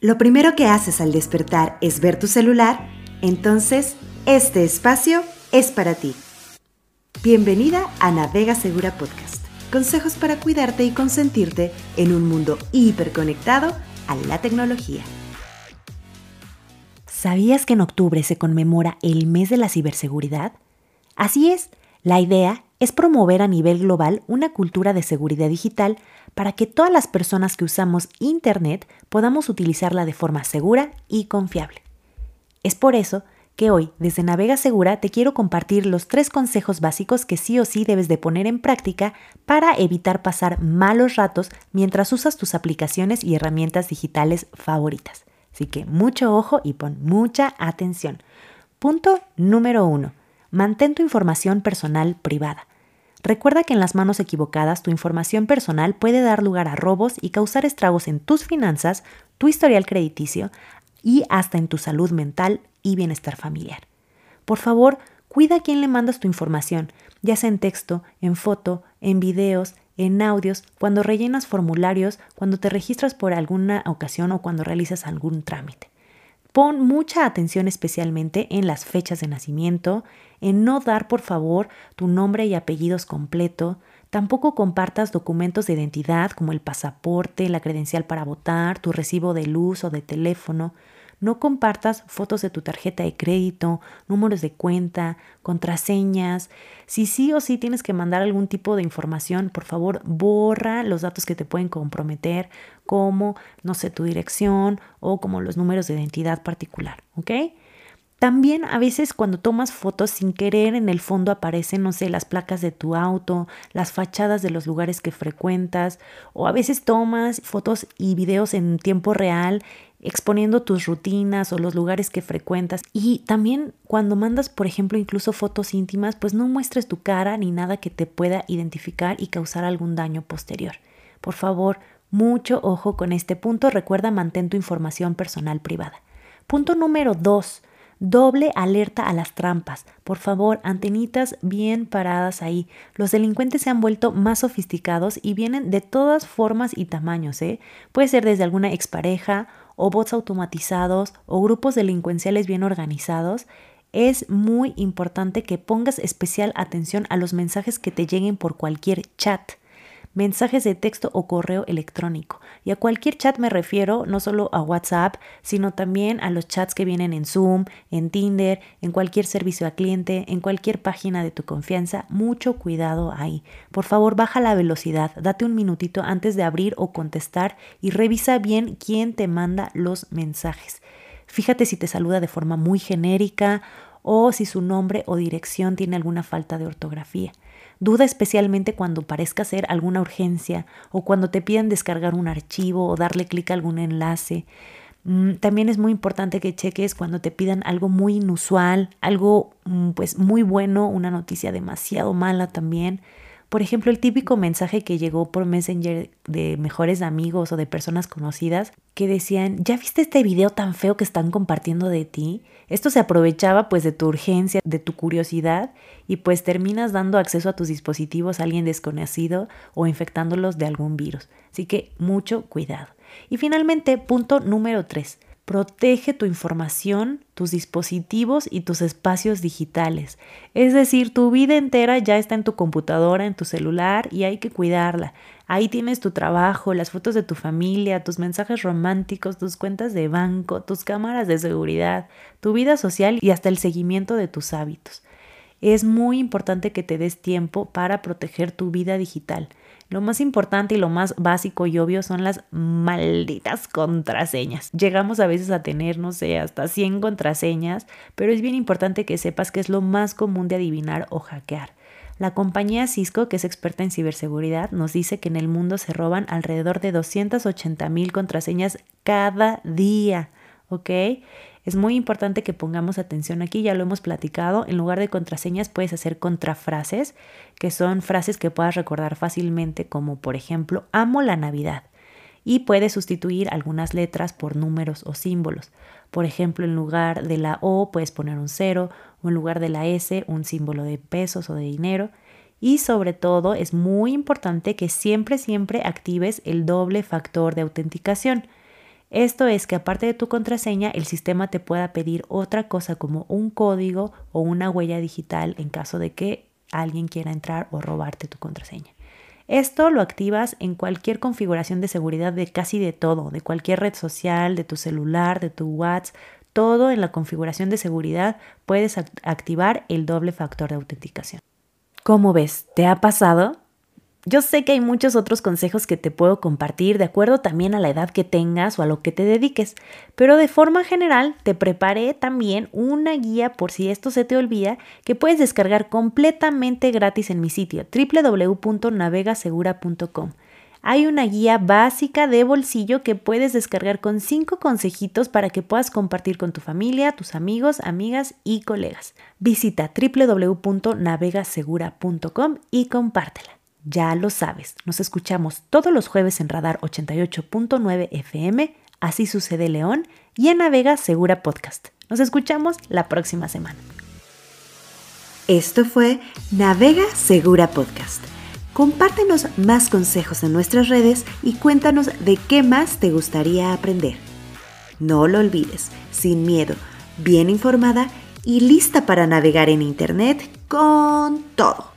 lo primero que haces al despertar es ver tu celular, entonces este espacio es para ti. Bienvenida a Navega Segura Podcast. Consejos para cuidarte y consentirte en un mundo hiperconectado a la tecnología. ¿Sabías que en octubre se conmemora el mes de la ciberseguridad? Así es, la idea es promover a nivel global una cultura de seguridad digital para que todas las personas que usamos Internet podamos utilizarla de forma segura y confiable. Es por eso que hoy, desde Navega Segura, te quiero compartir los tres consejos básicos que sí o sí debes de poner en práctica para evitar pasar malos ratos mientras usas tus aplicaciones y herramientas digitales favoritas. Así que mucho ojo y pon mucha atención. Punto número uno. Mantén tu información personal privada. Recuerda que en las manos equivocadas tu información personal puede dar lugar a robos y causar estragos en tus finanzas, tu historial crediticio y hasta en tu salud mental y bienestar familiar. Por favor, cuida a quién le mandas tu información, ya sea en texto, en foto, en videos, en audios, cuando rellenas formularios, cuando te registras por alguna ocasión o cuando realizas algún trámite. Pon mucha atención especialmente en las fechas de nacimiento, en no dar por favor tu nombre y apellidos completo, tampoco compartas documentos de identidad como el pasaporte, la credencial para votar, tu recibo de luz o de teléfono, no compartas fotos de tu tarjeta de crédito, números de cuenta, contraseñas. Si sí o sí tienes que mandar algún tipo de información, por favor, borra los datos que te pueden comprometer, como, no sé, tu dirección o como los números de identidad particular, ¿ok? También a veces cuando tomas fotos sin querer en el fondo aparecen, no sé, las placas de tu auto, las fachadas de los lugares que frecuentas o a veces tomas fotos y videos en tiempo real exponiendo tus rutinas o los lugares que frecuentas. Y también cuando mandas, por ejemplo, incluso fotos íntimas, pues no muestres tu cara ni nada que te pueda identificar y causar algún daño posterior. Por favor, mucho ojo con este punto. Recuerda, mantén tu información personal privada. Punto número dos Doble alerta a las trampas. Por favor, antenitas bien paradas ahí. Los delincuentes se han vuelto más sofisticados y vienen de todas formas y tamaños. ¿eh? Puede ser desde alguna expareja o bots automatizados o grupos delincuenciales bien organizados. Es muy importante que pongas especial atención a los mensajes que te lleguen por cualquier chat mensajes de texto o correo electrónico. Y a cualquier chat me refiero no solo a WhatsApp, sino también a los chats que vienen en Zoom, en Tinder, en cualquier servicio al cliente, en cualquier página de tu confianza. Mucho cuidado ahí. Por favor, baja la velocidad, date un minutito antes de abrir o contestar y revisa bien quién te manda los mensajes. Fíjate si te saluda de forma muy genérica o si su nombre o dirección tiene alguna falta de ortografía. Duda especialmente cuando parezca ser alguna urgencia o cuando te pidan descargar un archivo o darle clic a algún enlace. Mm, también es muy importante que cheques cuando te pidan algo muy inusual, algo mm, pues muy bueno, una noticia demasiado mala también. Por ejemplo, el típico mensaje que llegó por Messenger de mejores amigos o de personas conocidas que decían, ¿ya viste este video tan feo que están compartiendo de ti? Esto se aprovechaba pues de tu urgencia, de tu curiosidad y pues terminas dando acceso a tus dispositivos a alguien desconocido o infectándolos de algún virus. Así que mucho cuidado. Y finalmente, punto número 3 Protege tu información, tus dispositivos y tus espacios digitales. Es decir, tu vida entera ya está en tu computadora, en tu celular y hay que cuidarla. Ahí tienes tu trabajo, las fotos de tu familia, tus mensajes románticos, tus cuentas de banco, tus cámaras de seguridad, tu vida social y hasta el seguimiento de tus hábitos. Es muy importante que te des tiempo para proteger tu vida digital. Lo más importante y lo más básico y obvio son las malditas contraseñas. Llegamos a veces a tener, no sé, hasta 100 contraseñas, pero es bien importante que sepas que es lo más común de adivinar o hackear. La compañía Cisco, que es experta en ciberseguridad, nos dice que en el mundo se roban alrededor de 280 mil contraseñas cada día, ¿ok? Es muy importante que pongamos atención aquí, ya lo hemos platicado, en lugar de contraseñas puedes hacer contrafrases, que son frases que puedas recordar fácilmente, como por ejemplo, amo la Navidad. Y puedes sustituir algunas letras por números o símbolos. Por ejemplo, en lugar de la O puedes poner un cero o en lugar de la S un símbolo de pesos o de dinero. Y sobre todo es muy importante que siempre, siempre actives el doble factor de autenticación. Esto es que aparte de tu contraseña, el sistema te pueda pedir otra cosa como un código o una huella digital en caso de que alguien quiera entrar o robarte tu contraseña. Esto lo activas en cualquier configuración de seguridad de casi de todo, de cualquier red social, de tu celular, de tu WhatsApp, todo en la configuración de seguridad puedes activar el doble factor de autenticación. ¿Cómo ves? ¿Te ha pasado? Yo sé que hay muchos otros consejos que te puedo compartir de acuerdo también a la edad que tengas o a lo que te dediques, pero de forma general te preparé también una guía por si esto se te olvida que puedes descargar completamente gratis en mi sitio www.navegasegura.com. Hay una guía básica de bolsillo que puedes descargar con cinco consejitos para que puedas compartir con tu familia, tus amigos, amigas y colegas. Visita www.navegasegura.com y compártela. Ya lo sabes, nos escuchamos todos los jueves en Radar 88.9 FM, Así sucede León, y en Navega Segura Podcast. Nos escuchamos la próxima semana. Esto fue Navega Segura Podcast. Compártenos más consejos en nuestras redes y cuéntanos de qué más te gustaría aprender. No lo olvides, sin miedo, bien informada y lista para navegar en Internet con todo.